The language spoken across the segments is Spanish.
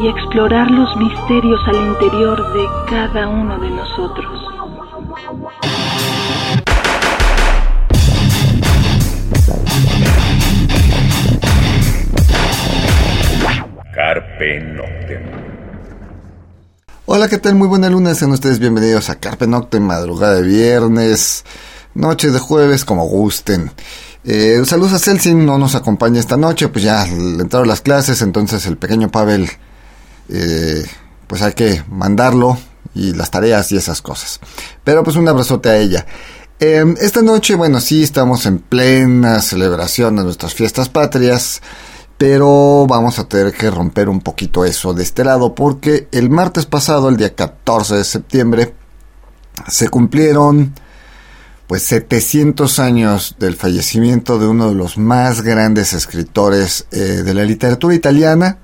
y explorar los misterios al interior de cada uno de nosotros. Carpe Noctem. Hola, ¿qué tal? Muy buena luna, sean ustedes bienvenidos a Carpe Noctem, madrugada de viernes, noche de jueves, como gusten. Eh, saludos a Celsin, no nos acompaña esta noche, pues ya le entraron las clases, entonces el pequeño Pavel, eh, pues hay que mandarlo y las tareas y esas cosas. Pero pues un abrazote a ella. Em, esta noche, bueno, sí, estamos en plena celebración de nuestras fiestas patrias pero vamos a tener que romper un poquito eso de este lado porque el martes pasado, el día 14 de septiembre, se cumplieron pues 700 años del fallecimiento de uno de los más grandes escritores eh, de la literatura italiana,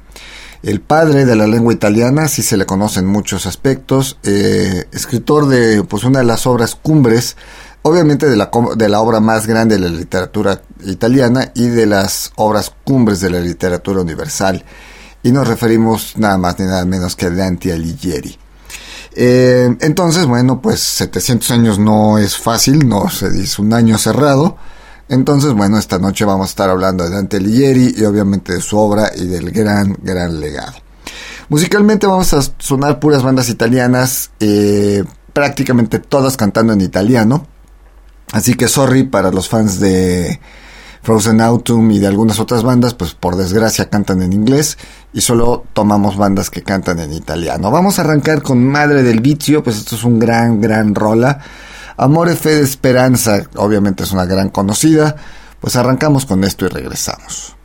el padre de la lengua italiana, así se le conocen muchos aspectos, eh, escritor de pues una de las obras cumbres obviamente de la, de la obra más grande de la literatura italiana y de las obras cumbres de la literatura universal. Y nos referimos nada más ni nada menos que a Dante Alighieri. Eh, entonces, bueno, pues 700 años no es fácil, no se dice un año cerrado. Entonces, bueno, esta noche vamos a estar hablando de Dante Alighieri y obviamente de su obra y del gran, gran legado. Musicalmente vamos a sonar puras bandas italianas, eh, prácticamente todas cantando en italiano. Así que sorry para los fans de Frozen Autumn y de algunas otras bandas, pues por desgracia cantan en inglés y solo tomamos bandas que cantan en italiano. Vamos a arrancar con Madre del Vicio, pues esto es un gran, gran rola. Amore, Fe Esperanza, obviamente es una gran conocida. Pues arrancamos con esto y regresamos.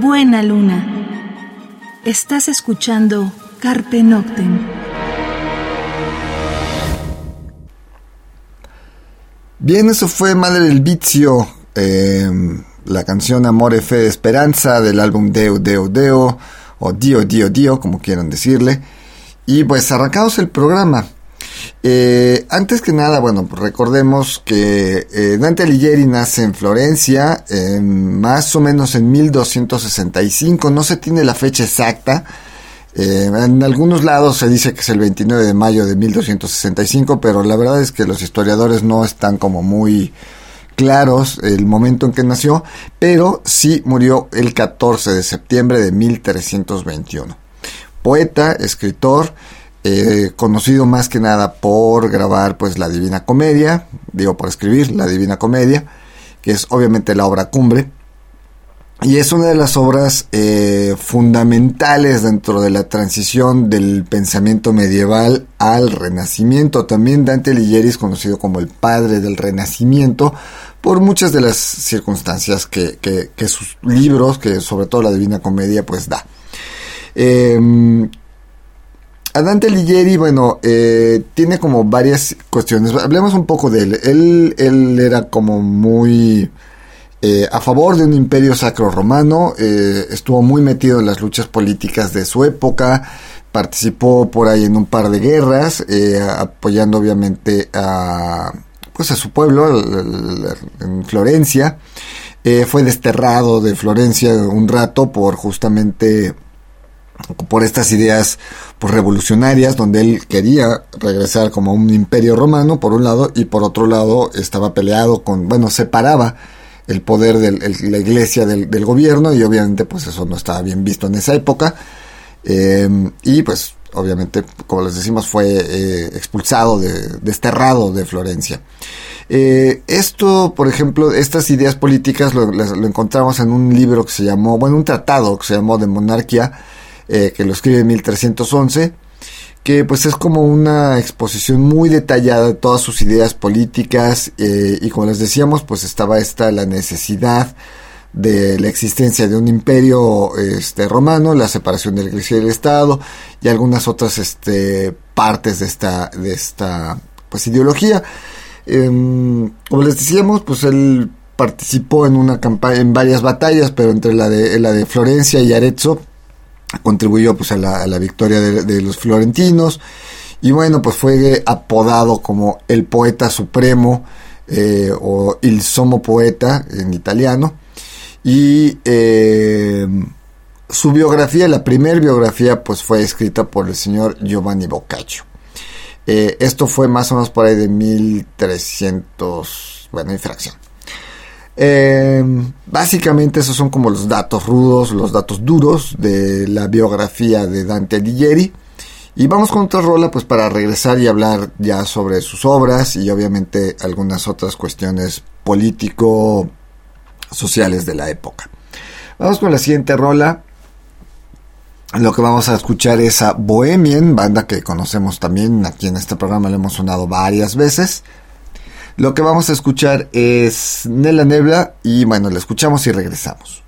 Buena luna. Estás escuchando Carpe Noctem. Bien, eso fue Madre del Vicio, em, la canción Amore, Fe, Esperanza del álbum Deo, Deo, Deo, o Dio, Dio, Dio, como quieran decirle. Y pues arrancamos el programa. Eh, antes que nada, bueno, recordemos que eh, Dante Alighieri nace en Florencia, más o menos en 1265, no se tiene la fecha exacta. Eh, en algunos lados se dice que es el 29 de mayo de 1265, pero la verdad es que los historiadores no están como muy claros el momento en que nació, pero sí murió el 14 de septiembre de 1321. Poeta, escritor, eh, conocido más que nada por grabar pues la Divina Comedia, digo por escribir la Divina Comedia, que es obviamente la obra cumbre, y es una de las obras eh, fundamentales dentro de la transición del pensamiento medieval al renacimiento. También Dante Alighieri es conocido como el padre del renacimiento por muchas de las circunstancias que, sus libros, que sobre todo la Divina Comedia, pues da. Eh, a Dante bueno, eh, tiene como varias cuestiones. Hablemos un poco de él. Él, él era como muy eh, a favor de un imperio sacro romano, eh, estuvo muy metido en las luchas políticas de su época, participó por ahí en un par de guerras, apoyando obviamente a, pues a su pueblo, en Florencia. fue desterrado de Florencia un rato por justamente por estas ideas pues, revolucionarias, donde él quería regresar como un imperio romano, por un lado, y por otro lado estaba peleado con, bueno, separaba el poder de la iglesia del, gobierno, y obviamente pues eso no estaba bien visto en esa época, em, y pues obviamente, como les decimos, fue eh, expulsado, de, desterrado de Florencia. Eh, esto, por ejemplo, estas ideas políticas lo, lo, encontramos en un libro que se llamó, bueno, un tratado que se llamó De Monarquía, eh, que lo escribe en 1311, que pues es como una exposición muy detallada de todas sus ideas políticas eh, y como les decíamos pues estaba esta la necesidad de la existencia de un imperio este romano, la separación de la iglesia y del estado y algunas otras este partes de esta de esta pues ideología. Em, como les decíamos, pues él participó en una campaña en varias batallas, pero entre la de la de Florencia y Arezzo contribuyó pues a la, victoria de, los florentinos. Y bueno pues fue apodado como el poeta supremo eh, o il somo poeta en italiano. Y eh, su biografía la primera biografía pues fue escrita por el señor Giovanni Boccaccio. Eh, esto fue más o menos por ahí de 1300 bueno infracción eh, básicamente esos son como los datos rudos, los datos duros de la biografía de Dante Alighieri. Y vamos con otra rola pues para regresar y hablar ya sobre sus obras y obviamente algunas otras cuestiones político sociales de la época. Vamos con la siguiente rola. Lo que vamos a escuchar es a Bohemian, banda que conocemos también aquí en este programa, le hemos sonado varias veces. Lo que vamos a escuchar es Nela Nebla y bueno, la escuchamos y regresamos.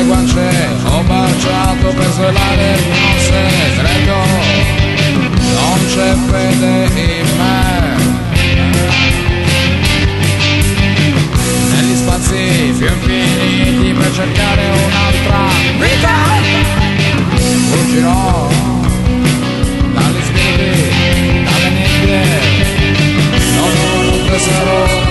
le guance Ho marciato per svelare il nonce credo, Non c'è fede in me. Negli spazi più infiniti per cercare un'altra vita. Fuggirò dagli spiriti, dalle nebbie. Sono un tesoro.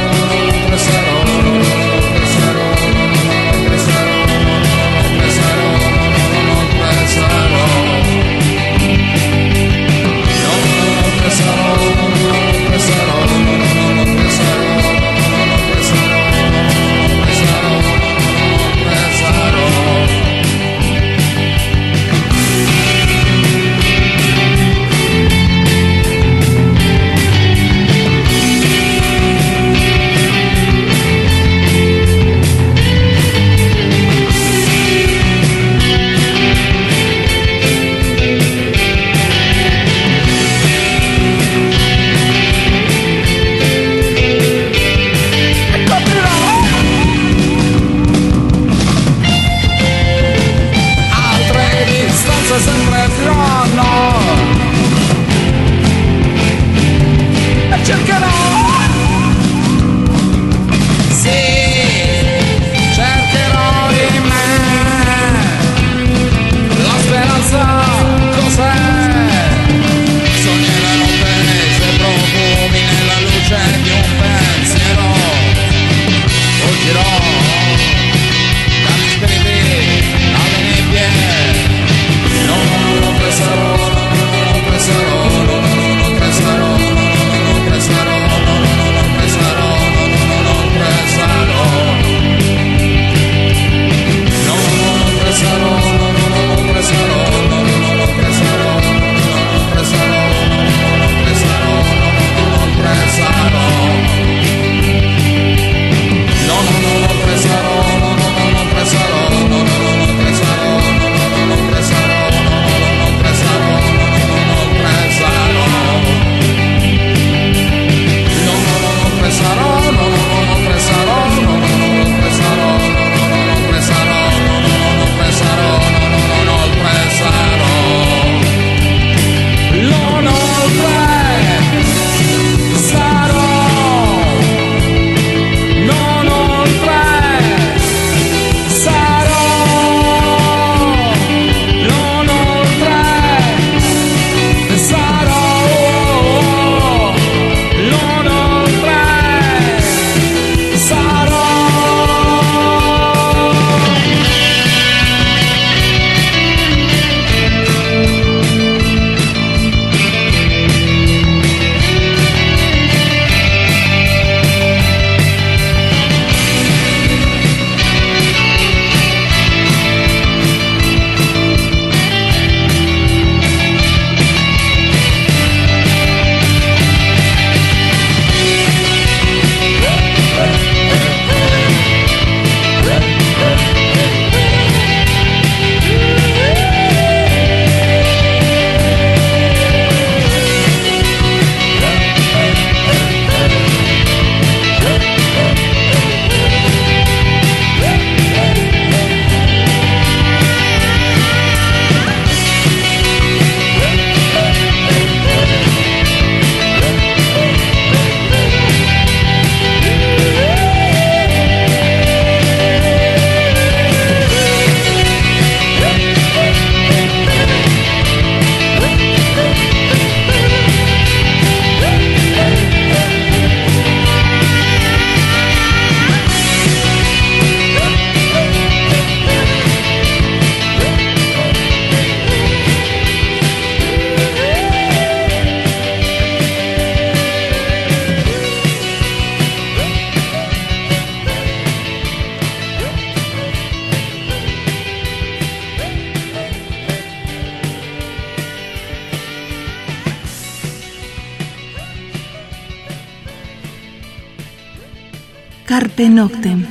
Noctem.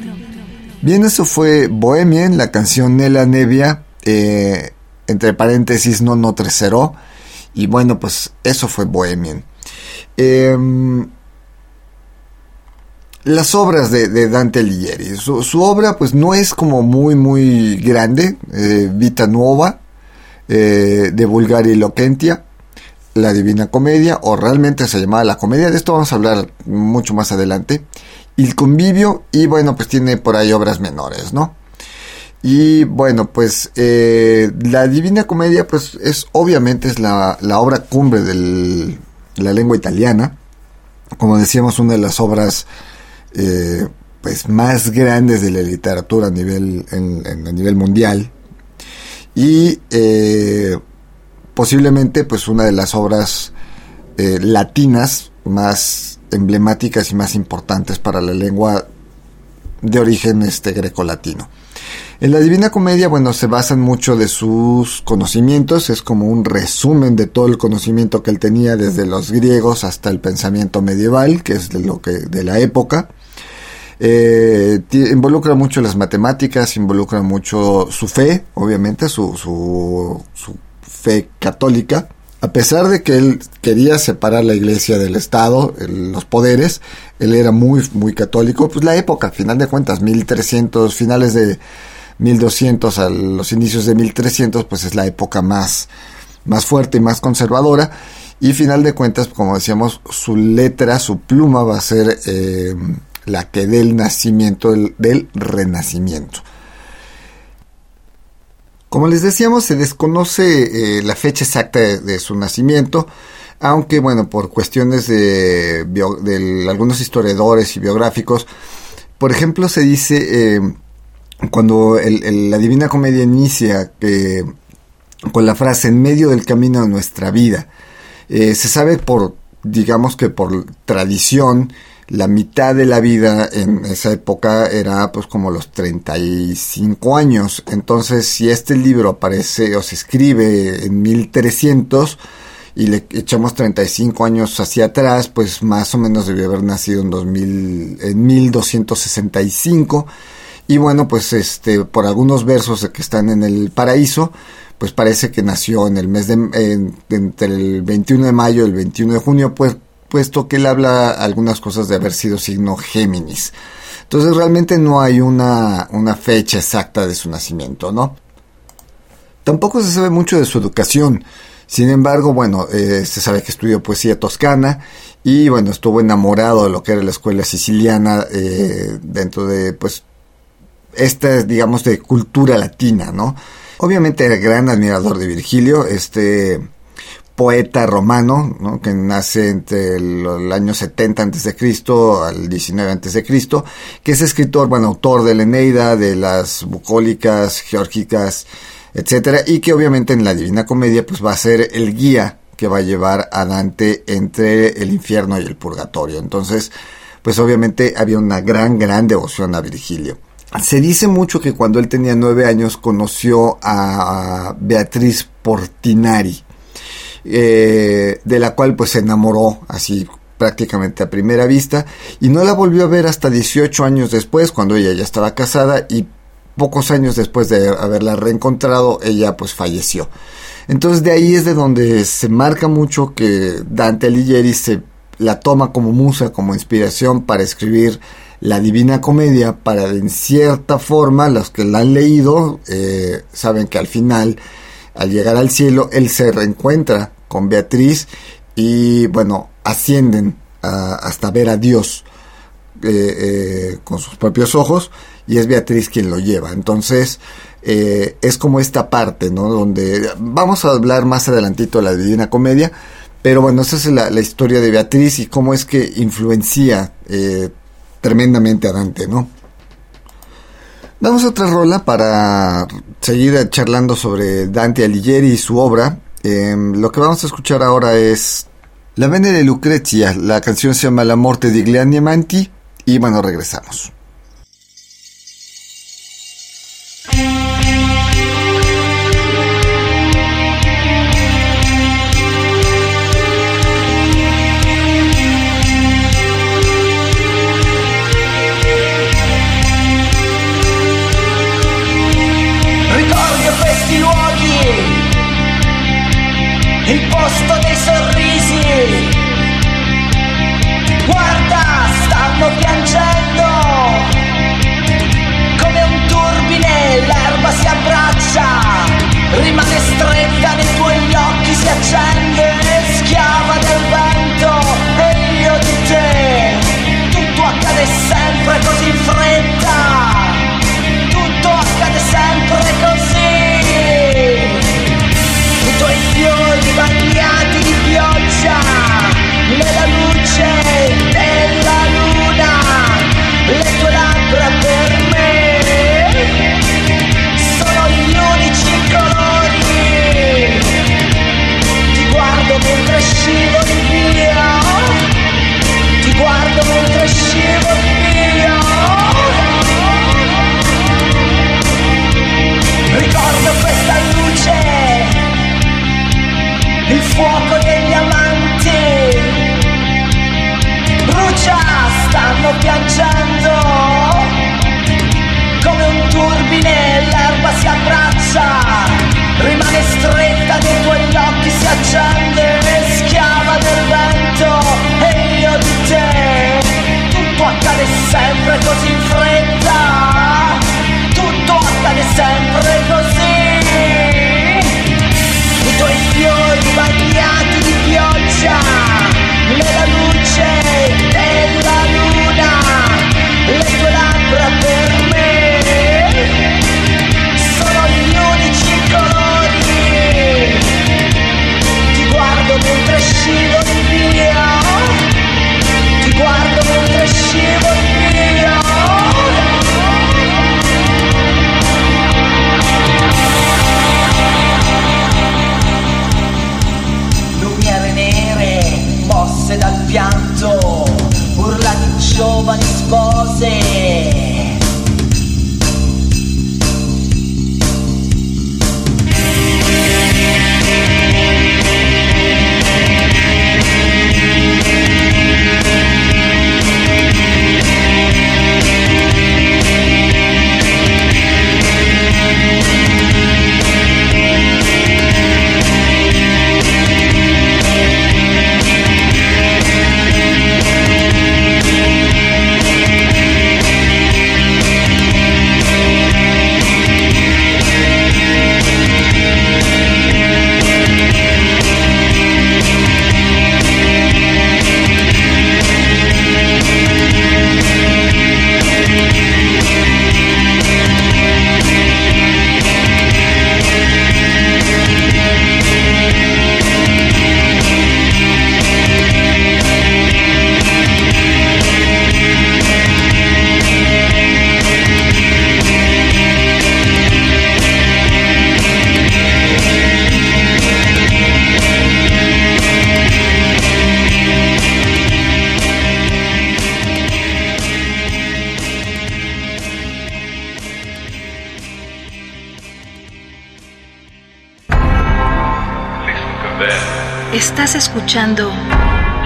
Bien, eso fue Bohemian, la canción Nela Nevia, eh, entre paréntesis no no tercero. Y bueno, pues eso fue Bohemian. Em, las obras de, Dante Alighieri. Su, obra pues no es como muy muy grande, eh, Vita Nuova, eh, de Bulgaria y Loquentia, la Divina Comedia, o realmente se llamaba la Comedia, de esto vamos a hablar mucho más adelante, el Convivio, y bueno, pues tiene por ahí obras menores, ¿no? Y bueno, pues eh, la Divina Comedia, pues es obviamente es la, obra cumbre de la lengua italiana, como decíamos, una de las obras eh, pues más grandes de la literatura a nivel, a nivel mundial, y eh, posiblemente pues una de las obras latinas más emblemáticas y más importantes para la lengua de origen este greco-latino. En la Divina Comedia, bueno, se basan mucho de sus conocimientos, es como un resumen de todo el conocimiento que él tenía desde los griegos hasta el pensamiento medieval, que es de lo que de la época. Eh, involucra mucho las matemáticas, involucra mucho su fe, obviamente, su, su, fe católica. A pesar de que él quería separar la iglesia del Estado, los poderes, él era muy, muy católico, pues la época, final de cuentas, 1300, finales de 1200 a los inicios de 1300, pues es la época más, más fuerte y más conservadora. Y final de cuentas, como decíamos, su letra, su pluma va a ser eh, la que del nacimiento, del, renacimiento. Como les decíamos, se desconoce eh, la fecha exacta de, su nacimiento, aunque bueno, por cuestiones de, algunos historiadores y biográficos, por ejemplo, se dice eh, cuando la Divina Comedia inicia con la frase en medio del camino de nuestra vida, eh, se sabe por, digamos que por tradición, la mitad de la vida en esa época era pues como los 35 años. Entonces, si este libro aparece o se escribe en 1300 y le echamos 35 años hacia atrás, pues más o menos debió haber nacido en 2000 en 1265. Y bueno, pues este por algunos versos que están en el paraíso, pues parece que nació en el mes de entre el 21 de mayo y el 21 de junio, pues puesto que él habla algunas cosas de haber sido signo Géminis. Entonces realmente no hay una, una fecha exacta de su nacimiento, ¿no? Tampoco se sabe mucho de su educación. Sin embargo, bueno, eh, se sabe que estudió poesía toscana y bueno, estuvo enamorado de lo que era la escuela siciliana eh, dentro de, pues, esta, digamos, de cultura latina, ¿no? Obviamente era gran admirador de Virgilio, este poeta romano, ¿no? que nace entre el, año 70 a.C. al 19 a.C., que es escritor, bueno, autor de la Eneida, de las bucólicas, geórgicas, etcétera, y que obviamente en la Divina Comedia pues va a ser el guía que va a llevar a Dante entre el infierno y el purgatorio. Entonces, pues obviamente había una gran, gran devoción a Virgilio. Se dice mucho que cuando él tenía nueve años conoció a Beatriz Portinari, eh, de la cual pues se enamoró así prácticamente a primera vista y no la volvió a ver hasta 18 años después cuando ella ya estaba casada y pocos años después de haberla reencontrado ella pues falleció. Entonces de ahí es de donde se marca mucho que Dante Alighieri se la toma como musa, como inspiración para escribir la Divina Comedia, para en cierta forma los que la han leído eh, saben que al final, al llegar al cielo, él se reencuentra con Beatriz y bueno, ascienden hasta ver a Dios eh, eh, con sus propios ojos y es Beatriz quien lo lleva. Entonces, eh, es como esta parte, ¿no? Donde vamos a hablar más adelantito de la Divina Comedia, pero bueno, esa es la, la historia de Beatriz y cómo es que influencia tremendamente a Dante, ¿no? Damos otra rola para seguir charlando sobre Dante Alighieri y su obra. Em, lo que vamos a escuchar ahora es La Venere de Lucrezia. La canción se llama La Morte di Glianiamanti. Y bueno, regresamos.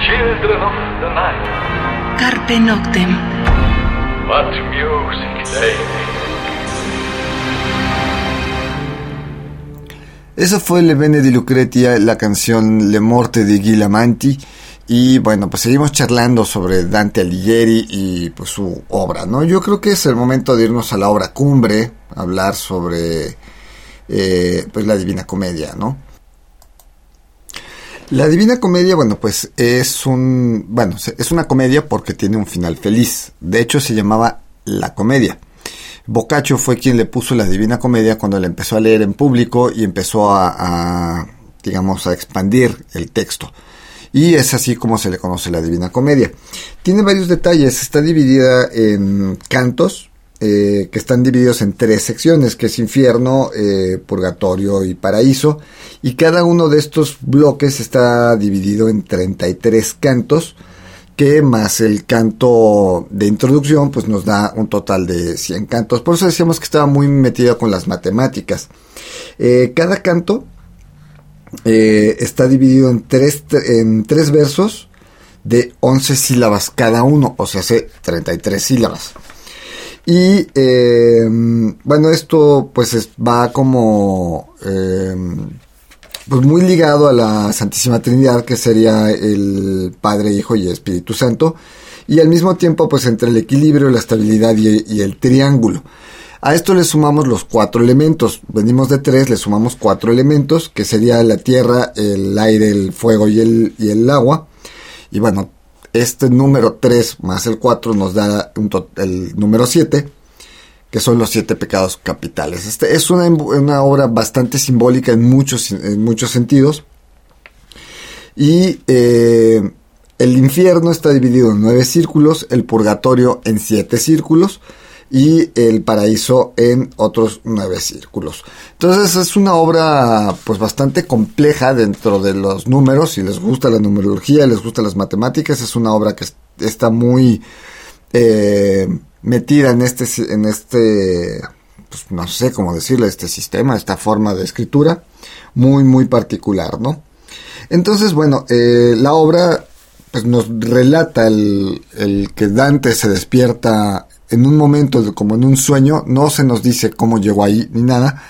Children of the Night. Carpe Noctem. What music they Eso fue Le Bene di Lucretia, la canción Le Morte di Ghilamanti. Y bueno, pues seguimos charlando sobre Dante Alighieri y pues su obra, ¿no? Yo creo que es el momento de irnos a la obra cumbre, hablar sobre eh, pues la Divina Comedia, ¿no? La Divina Comedia, bueno, pues es un, bueno, es una comedia porque tiene un final feliz. De hecho, se llamaba La Comedia. Boccaccio fue quien le puso la Divina Comedia cuando la empezó a leer en público y empezó a, a, digamos, a expandir el texto. Y es así como se le conoce la Divina Comedia. Tiene varios detalles. Está dividida en cantos, eh, que están divididos en tres secciones, que es infierno, eh, purgatorio y paraíso. Y cada uno de estos bloques está dividido en 33 cantos, que más el canto de introducción, pues nos da un total de 100 cantos. Por eso decíamos que estaba muy metido con las matemáticas. Eh, cada canto eh, está dividido en tres, en tres versos de 11 sílabas cada uno, o sea, hace 33 sílabas. Y eh, bueno, esto pues es, va como eh, pues muy ligado a la Santísima Trinidad, que sería el Padre, Hijo y Espíritu Santo, y al mismo tiempo pues entre el equilibrio, la estabilidad y, y el triángulo. A esto le sumamos los cuatro elementos. Venimos de tres, le sumamos cuatro elementos, que sería la tierra, el aire, el fuego y el, y el agua. Y bueno, este número 3 más el 4 nos da el número 7, que son los siete pecados capitales. Este es una, una obra bastante simbólica en muchos, en muchos sentidos. Y eh, el infierno está dividido en nueve círculos, el purgatorio en siete círculos y el paraíso en otros nueve círculos. Entonces es una obra pues bastante compleja dentro de los números, si les gusta la numerología, les gustan las matemáticas, es una obra que está muy eh, metida en este, en este, pues no sé cómo decirle, este sistema, esta forma de escritura, muy, muy particular, ¿no? Entonces, bueno, eh, la obra pues nos relata el, el que Dante se despierta en un momento como en un sueño, no se nos dice cómo llegó ahí ni nada,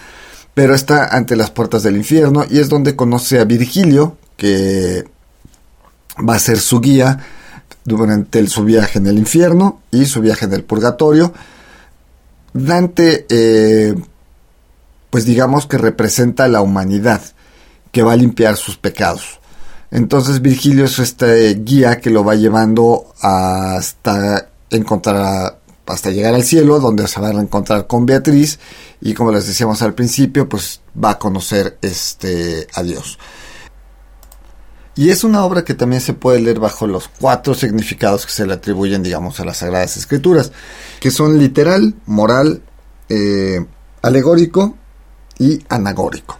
pero está ante las puertas del infierno y es donde conoce a Virgilio, que va a ser su guía durante su viaje en el infierno y su viaje en el purgatorio. Dante, eh, pues digamos que representa a la humanidad, que va a limpiar sus pecados. Entonces Virgilio es este guía que lo va llevando hasta encontrar hasta llegar al cielo, donde se va a reencontrar con Beatriz y como les decíamos al principio, pues va a conocer este a Dios. Y es una obra que también se puede leer bajo los cuatro significados que se le atribuyen, digamos, a las Sagradas Escrituras, que son literal, moral, eh, alegórico y anagórico.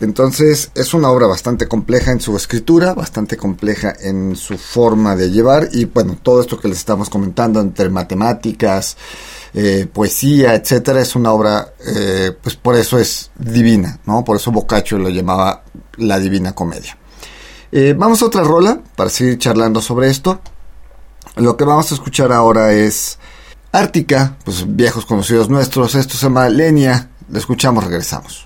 Entonces es una obra bastante compleja en su escritura, bastante compleja en su forma de llevar y bueno, todo esto que les estamos comentando entre matemáticas, eh, poesía, etcétera, es una obra, eh, pues por eso es divina, ¿no? Por eso Boccaccio lo llamaba la Divina Comedia. Eh, vamos a otra rola para seguir charlando sobre esto. Lo que vamos a escuchar ahora es Ártica, pues viejos conocidos nuestros. Esto se llama Lenia. Lo escuchamos, regresamos.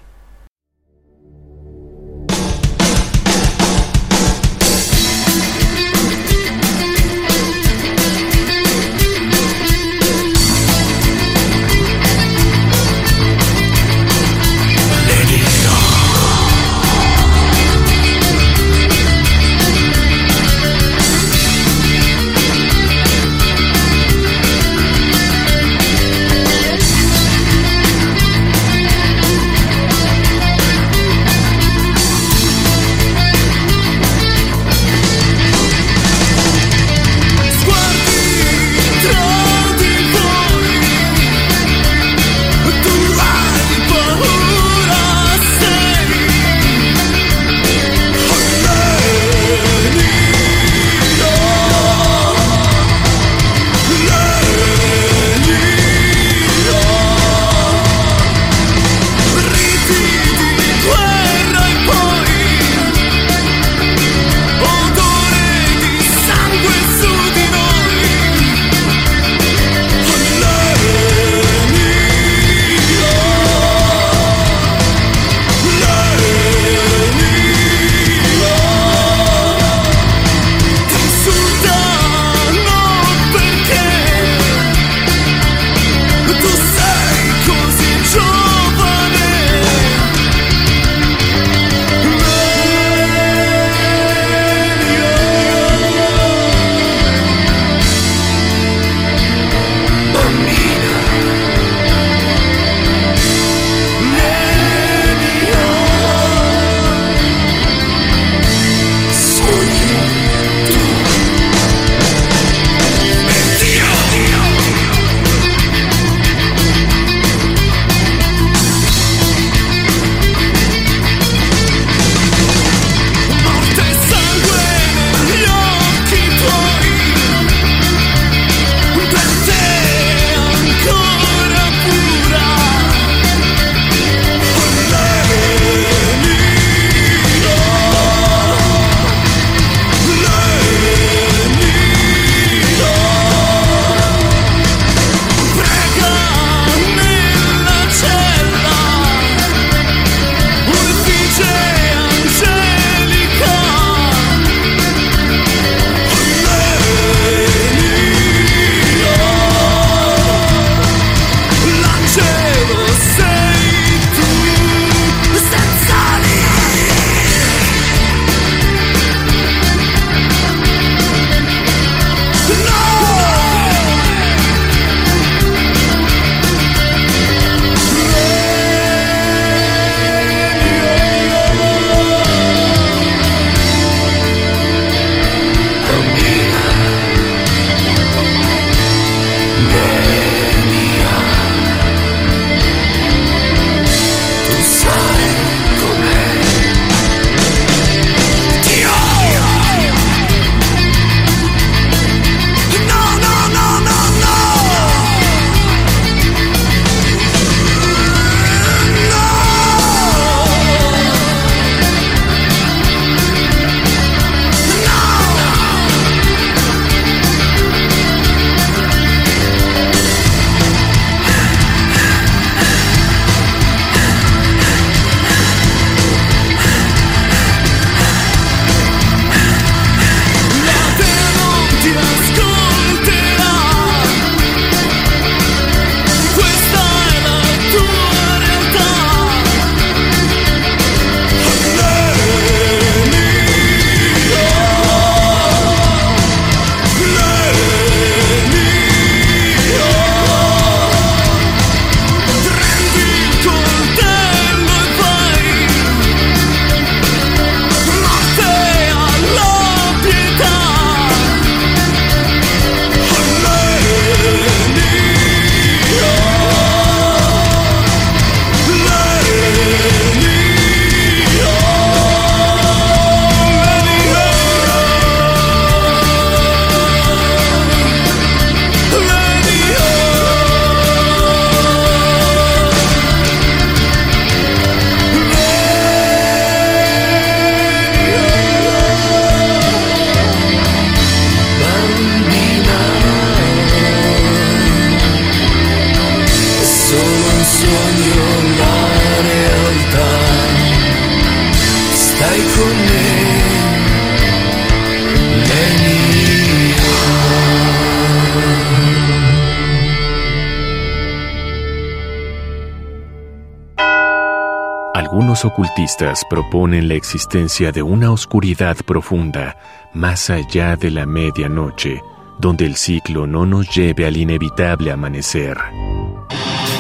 Algunos ocultistas proponen la existencia de una oscuridad profunda más allá de la medianoche, donde el ciclo no nos lleve al inevitable amanecer.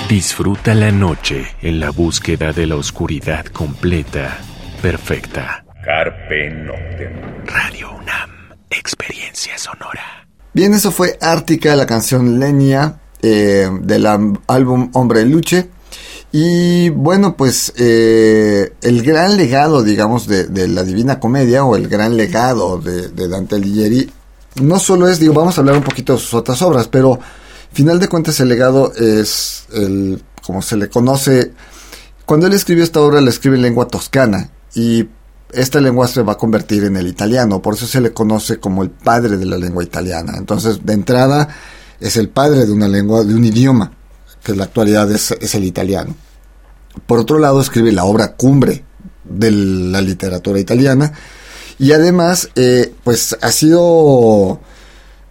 Disfruta la noche en la búsqueda de la oscuridad completa, perfecta. Carpe Noctem. Radio UNAM, experiencia sonora. Bien, eso fue Ártica, la canción Lenia eh, del álbum Hombre Luche. Y bueno, pues eh, el gran legado, digamos, de, la Divina Comedia o el gran legado de, Dante Alighieri, no solo es, digo, vamos a hablar un poquito de sus otras obras, pero final de cuentas el legado es el, como se le conoce, cuando él escribió esta obra la escribe en lengua toscana y esta lengua se va a convertir en el italiano, por eso se le conoce como el padre de la lengua italiana. Entonces, de entrada, es el padre de una lengua, de un idioma que en la actualidad es, el italiano. Por otro lado, escribe la obra cumbre de la literatura italiana y además, eh, pues ha sido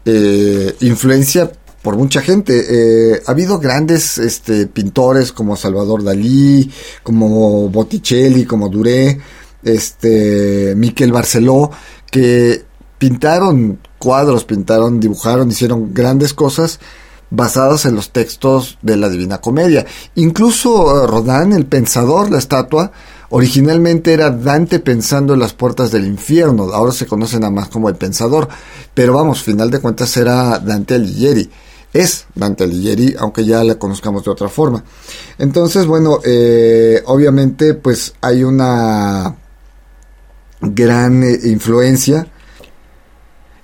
eh, influencia por mucha gente. Eh, ha habido grandes este, pintores como Salvador Dalí, como Botticelli, como Duré, este, Miquel Barceló, que pintaron cuadros, pintaron, dibujaron, hicieron grandes cosas basadas en los textos de la Divina Comedia. Incluso eh, Rodin, el pensador, la estatua, originalmente era Dante pensando en las puertas del infierno, ahora se conoce nada más como el pensador, pero vamos, final de cuentas era Dante Alighieri. Es Dante Alighieri, aunque ya la conozcamos de otra forma. Entonces, bueno, eh, obviamente, pues hay una gran eh, influencia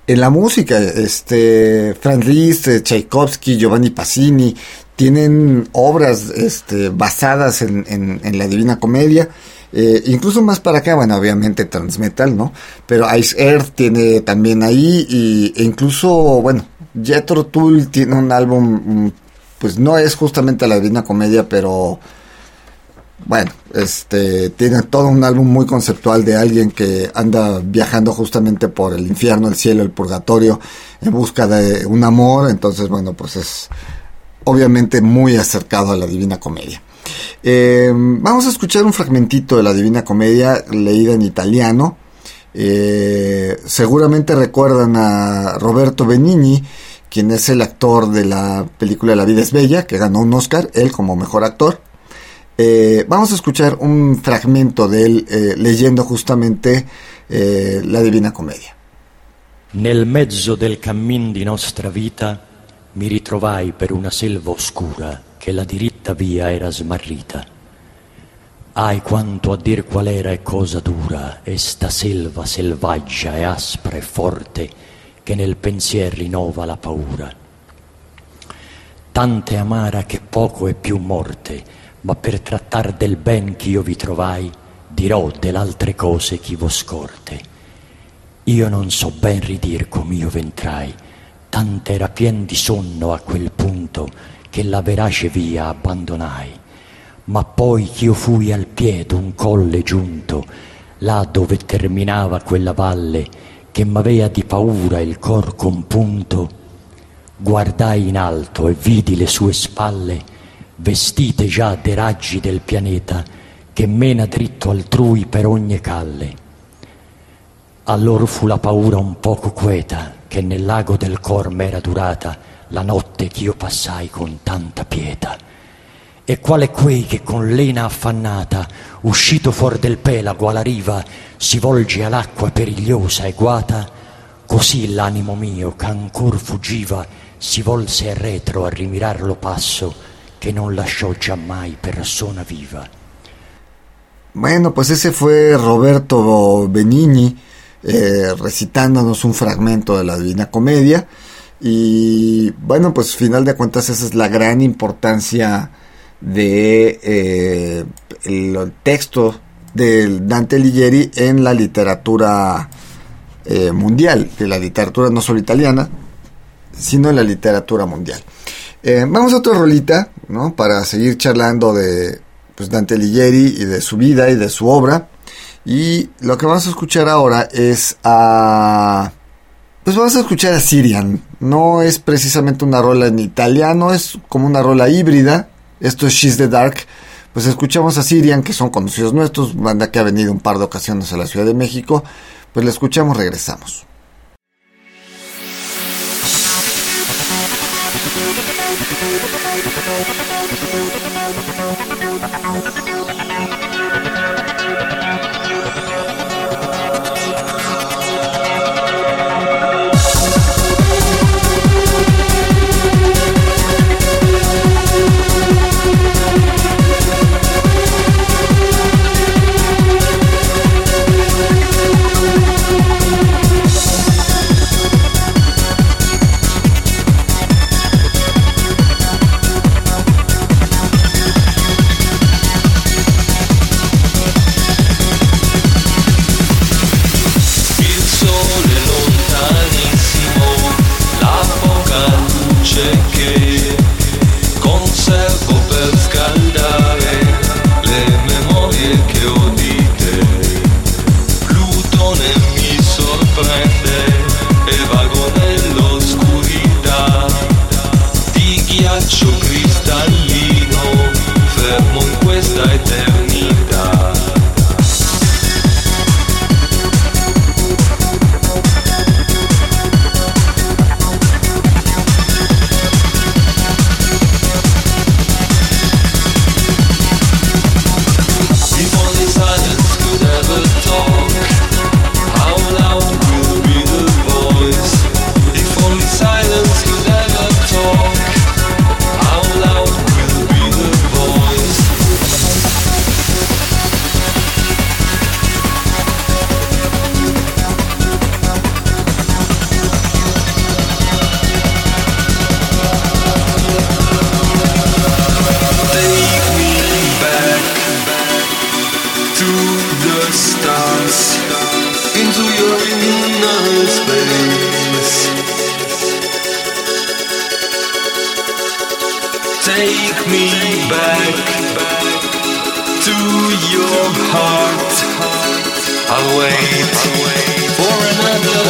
en la música, este, Franz Liszt, Tchaikovsky, Giovanni Passini, tienen obras este, basadas en, en, la Divina Comedia, eh, incluso más para acá, bueno, obviamente Transmetal, ¿no? Pero Ice Earth tiene también ahí, y, e incluso, bueno, Jethro Tull tiene un álbum, mm, pues no es justamente la Divina Comedia, pero bueno, este tiene todo un álbum muy conceptual de alguien que anda viajando justamente por el infierno, el cielo, el purgatorio en busca de un amor, entonces bueno, pues es obviamente muy acercado a la Divina Comedia. Eh, vamos a escuchar un fragmentito de la Divina Comedia leída en italiano. Eh, seguramente recuerdan a Roberto Benigni, quien es el actor de la película La vida es bella, que ganó un Oscar, él como mejor actor. Eh, vamos a escuchar un fragmento de él eh, leyendo justamente eh, la Divina Commedia. Nel mezzo del cammin di nostra vita mi ritrovai per una selva oscura che la diritta via era smarrita. Ai quanto a dir qual era e cosa dura esta selva selvaggia e aspra e forte che nel pensier rinnova la paura. Tante amara che poco è più morte, ma per trattar del ben ch'io vi trovai, dirò dell'altre cose chi vo scorte. Io non so ben ridir com'io ventrai, tant'era pien di sonno a quel punto che la verace via abbandonai. Ma poi ch'io fui al piede un colle giunto, là dove terminava quella valle che m'avea di paura il cor compunto, guardai in alto e vidi le sue spalle vestite già dei raggi del pianeta che mena dritto altrui per ogni calle. Allor fu la paura un poco queta che nel lago del cor m'era durata la notte ch'io passai con tanta pietà. E quale quei che con lena affannata, uscito fuor del pelago alla riva, si volge all'acqua perigliosa e guata, così l'animo mio, ch'ancor fuggiva, si volse a retro a rimirar lo passo, que no lasciò mai persona viva. Bueno, pues ese fue Roberto Benigni eh, recitándonos un fragmento de la Divina Comedia. Y bueno, pues final de cuentas esa es la gran importancia de eh, el, texto de Dante Alighieri en la literatura eh, mundial, de la literatura no solo italiana, sino en la literatura mundial. Eh, vamos a otra rolita, ¿no? Para seguir charlando de pues, Dante Alighieri y de su vida y de su obra. Y lo que vamos a escuchar ahora es a... Pues vamos a escuchar a Sirian. No es precisamente una rola en italiano, es como una rola híbrida. Esto es She's the Dark. Pues escuchamos a Sirian, que son conocidos nuestros, banda que ha venido un par de ocasiones a la Ciudad de México. Pues la escuchamos, regresamos. Thank you. Take me back to your heart. I'll wait for another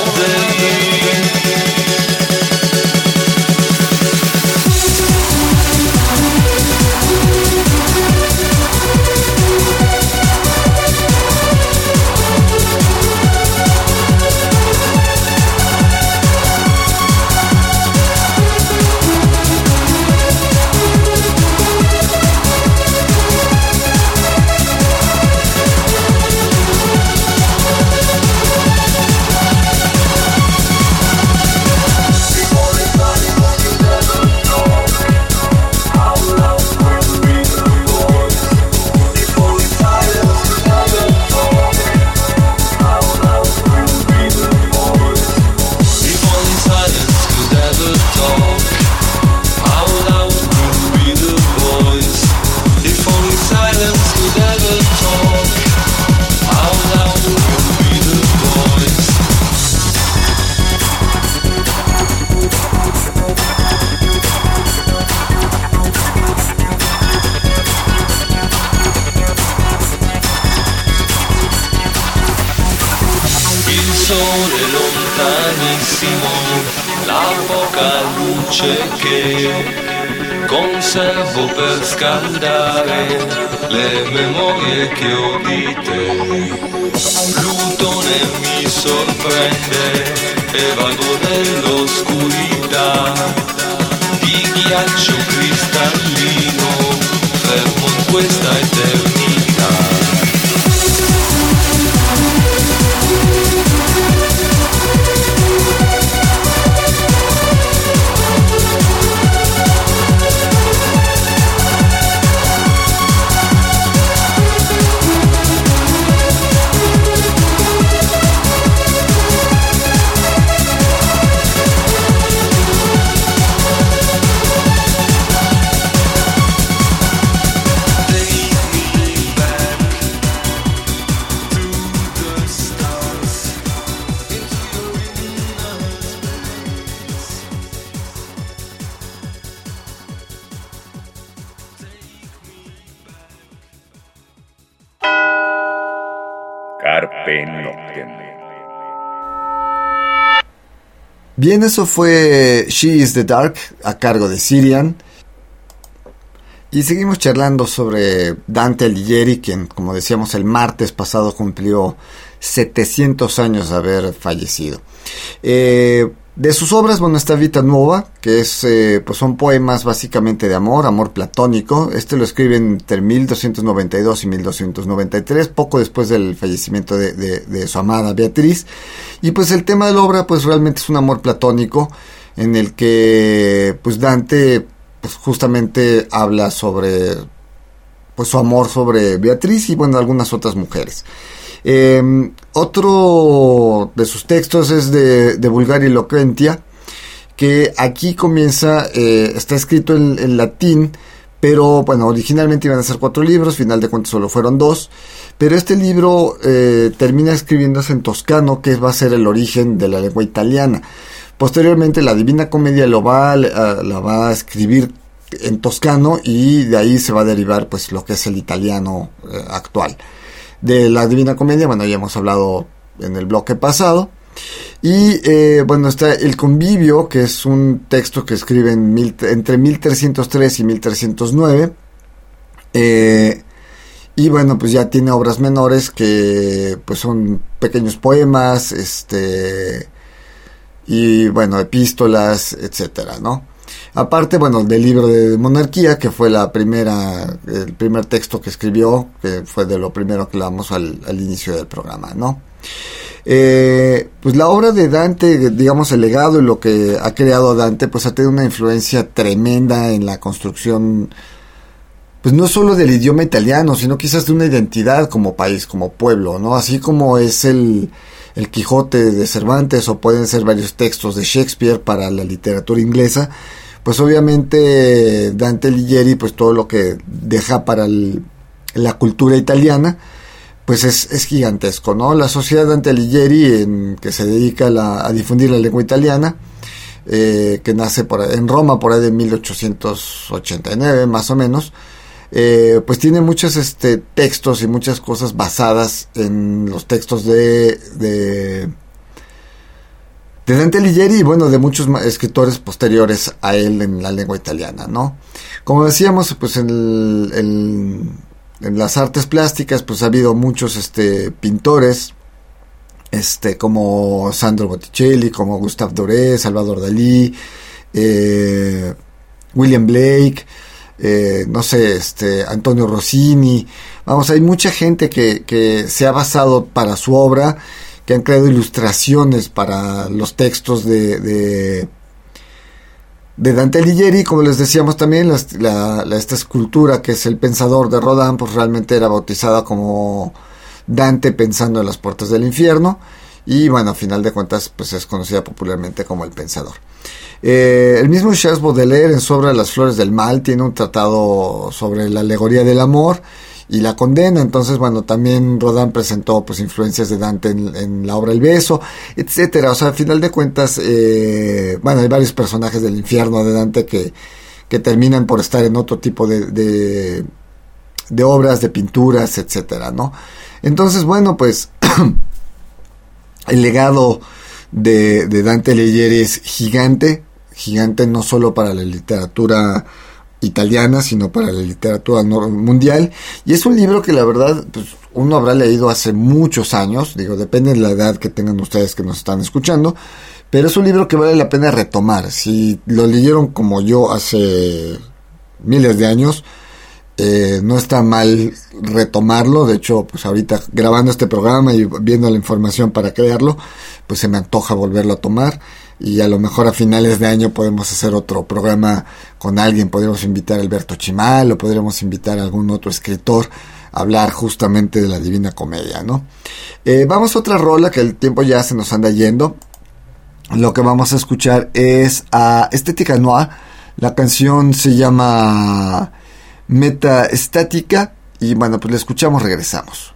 day. scaldare le memorie che ho di te. Plutone mi sorprende e vado nell'oscurità di ghiaccio cristallino, fermo in questa eternità. Bien, eso fue She is the Dark a cargo de Sirian. Y seguimos charlando sobre Dante Alighieri, quien, como decíamos, el martes pasado cumplió 700 años de haber fallecido. Eh, de sus obras, bueno, está Vita Nuova, que es, eh, pues son poemas básicamente de amor, amor platónico. Este lo escribe entre 1292 y 1293, poco después del fallecimiento de, de, su amada Beatriz. Y pues el tema de la obra, pues realmente es un amor platónico, en el que, pues Dante, pues justamente habla sobre, pues su amor sobre Beatriz y bueno, algunas otras mujeres. Em, otro de sus textos es de, Vulgar que aquí comienza, eh, está escrito en, latín, pero bueno, originalmente iban a ser cuatro libros, final de cuentas solo fueron dos, pero este libro eh, termina escribiéndose en toscano, que va a ser el origen de la lengua italiana. Posteriormente la Divina Comedia lo va la va a escribir en toscano y de ahí se va a derivar pues lo que es el italiano eh, actual de la Divina Comedia, bueno, ya hemos hablado en el bloque pasado. Y eh, bueno, está El Convivio, que es un texto que escribe entre 1303 y 1309. Eh, y bueno, pues ya tiene obras menores que pues son pequeños poemas, este y bueno, epístolas, etcétera, ¿no? Aparte, bueno, del libro de monarquía, que fue la primera, el primer texto que escribió, que fue de lo primero que hablamos al, al inicio del programa, ¿no? Eh, pues la obra de Dante, digamos el legado y lo que ha creado Dante, pues ha tenido una influencia tremenda en la construcción, pues no solo del idioma italiano, sino quizás de una identidad como país, como pueblo, ¿no? Así como es el, el Quijote de Cervantes o pueden ser varios textos de Shakespeare para la literatura inglesa, pues obviamente Dante Alighieri, pues todo lo que deja para la cultura italiana, pues es, gigantesco, ¿no? La sociedad Dante Alighieri, en, que se dedica a, difundir la lengua italiana, eh, que nace en Roma por ahí de 1889 más o menos, eh, pues tiene muchos este, textos y muchas cosas basadas en los textos de Dante Alighieri y bueno, de muchos escritores posteriores a él en la lengua italiana, ¿no? Como decíamos, pues en, en las artes plásticas, pues ha habido muchos este, pintores, este, como Sandro Botticelli, como Gustave Doré, Salvador Dalí, eh, William Blake, eh, no sé, este, Antonio Rossini. Vamos, hay mucha gente que, que se ha basado para su obra que han creado ilustraciones para los textos de, de, Dante Alighieri, como les decíamos también, esta escultura que es el pensador de Rodin, pues realmente era bautizada como Dante pensando en las puertas del infierno, y bueno, a final de cuentas, pues es conocida popularmente como el pensador. Eh, el mismo Charles Baudelaire en Sobre las Flores del Mal tiene un tratado sobre la alegoría del amor y la condena. Entonces, bueno, también Rodin presentó pues influencias de Dante en, la obra El Beso, etcétera. O sea, al final de cuentas, eh, bueno, hay varios personajes del infierno de Dante que, que terminan por estar en otro tipo de, de, de obras, de pinturas, etcétera, ¿no? Entonces, bueno, pues el legado de, de Dante Alighieri es gigante, gigante no solo para la literatura italiana, sino para la literatura mundial. Y es un libro que la verdad, pues, uno habrá leído hace muchos años, digo, depende de la edad que tengan ustedes que nos están escuchando, pero es un libro que vale la pena retomar. Si lo leyeron como yo hace miles de años, eh, no está mal retomarlo, de hecho, pues ahorita grabando este programa y viendo la información para crearlo, pues se me antoja volverlo a tomar y a lo mejor a finales de año podemos hacer otro programa con alguien, podríamos invitar a Alberto Chimal o podríamos invitar a algún otro escritor a hablar justamente de la Divina Comedia, ¿no? Eh, vamos a otra rola que el tiempo ya se nos anda yendo. Lo que vamos a escuchar es a Estética Noir. La canción se llama Meta Estática y bueno, pues la escuchamos, regresamos.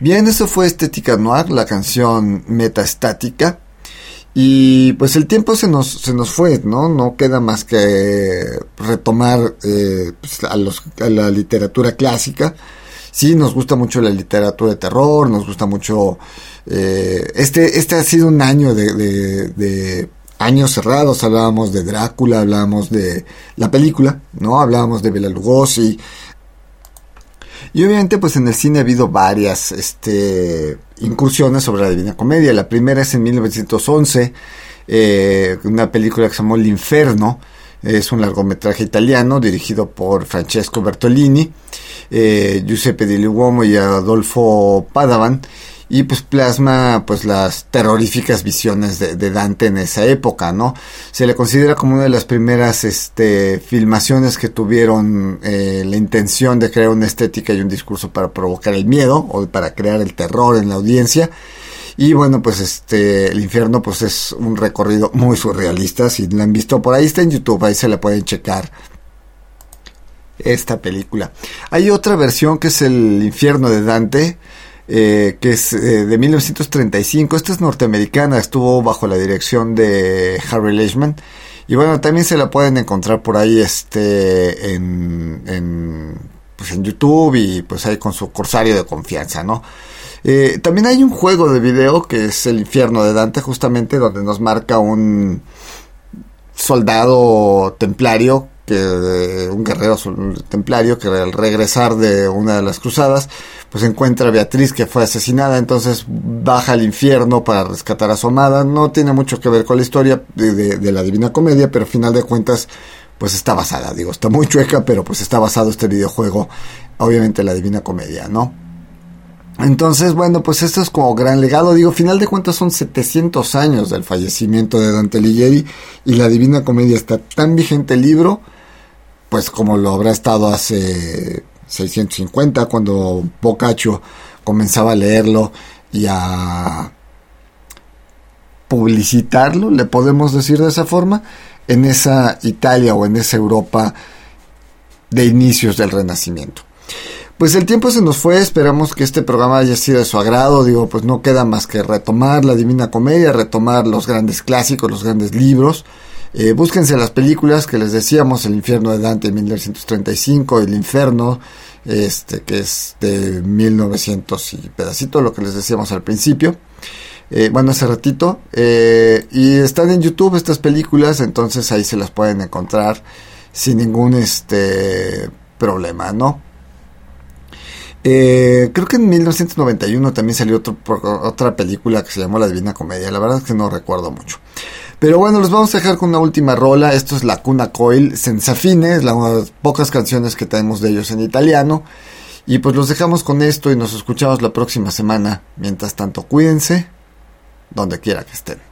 Bien, eso fue Estética Noir, la canción metaestática. Y pues el tiempo se nos, se nos fue, ¿no? No queda más que retomar eh, pues, a, los, a la literatura clásica. Sí, nos gusta mucho la literatura de terror, nos gusta mucho... Eh, este, este ha sido un año de, años cerrados, hablábamos de Drácula, hablábamos de la película, ¿no? Hablábamos de Bela Lugosi, y obviamente pues en el cine ha habido varias este, incursiones sobre la Divina Comedia. La primera es en 1911, eh, una película que se llamó El Inferno. Es un largometraje italiano dirigido por Francesco Bertolini, eh, Giuseppe Di Luomo y Adolfo Padavan y pues plasma pues las terroríficas visiones de, Dante en esa época, ¿no? Se le considera como una de las primeras este, filmaciones que tuvieron eh, la intención de crear una estética y un discurso para provocar el miedo o para crear el terror en la audiencia. Y bueno, pues este, el infierno pues es un recorrido muy surrealista, si lo han visto por ahí está en YouTube, ahí se la pueden checar esta película. Hay otra versión que es el infierno de Dante, eh, que es eh, de 1935. Esta es norteamericana, estuvo bajo la dirección de Harry Leishman. Y bueno, también se la pueden encontrar por ahí este en, pues en YouTube y pues ahí con su corsario de confianza, ¿no? Eh, también hay un juego de video que es el infierno de Dante, justamente donde nos marca un soldado templario que un guerrero templario que al regresar de una de las cruzadas pues encuentra a Beatriz que fue asesinada entonces baja al infierno para rescatar a su amada no tiene mucho que ver con la historia de, la Divina Comedia pero al final de cuentas pues está basada digo está muy chueca pero pues está basado este videojuego obviamente la Divina Comedia no entonces, bueno, pues esto es como gran legado. Digo, final de cuentas son 700 años del fallecimiento de Dante Alighieri y la Divina Comedia está tan vigente el libro pues como lo habrá estado hace 650 cuando Boccaccio comenzaba a leerlo y a publicitarlo, le podemos decir de esa forma, en esa Italia o en esa Europa de inicios del Renacimiento. Pues el tiempo se nos fue, esperamos que este programa haya sido de su agrado, digo, pues no queda más que retomar la Divina Comedia, retomar los grandes clásicos, los grandes libros, eh, búsquense las películas que les decíamos, El infierno de Dante en 1935, El infierno, este, que es de 1900 y pedacito, lo que les decíamos al principio. Eh, bueno, hace ratito. Eh, y están en YouTube estas películas, entonces ahí se las pueden encontrar sin ningún este problema, ¿no? creo que en 1991 también salió otro, otra película que se llamó La Divina Comedia. La verdad es que no recuerdo mucho. Pero bueno, los vamos a dejar con una última rola. Esto es La Cuna Coil Sensafine, es las pocas canciones que tenemos de ellos en italiano. Y pues los dejamos con esto y nos escuchamos la próxima semana. Mientras tanto, cuídense donde quiera que estén.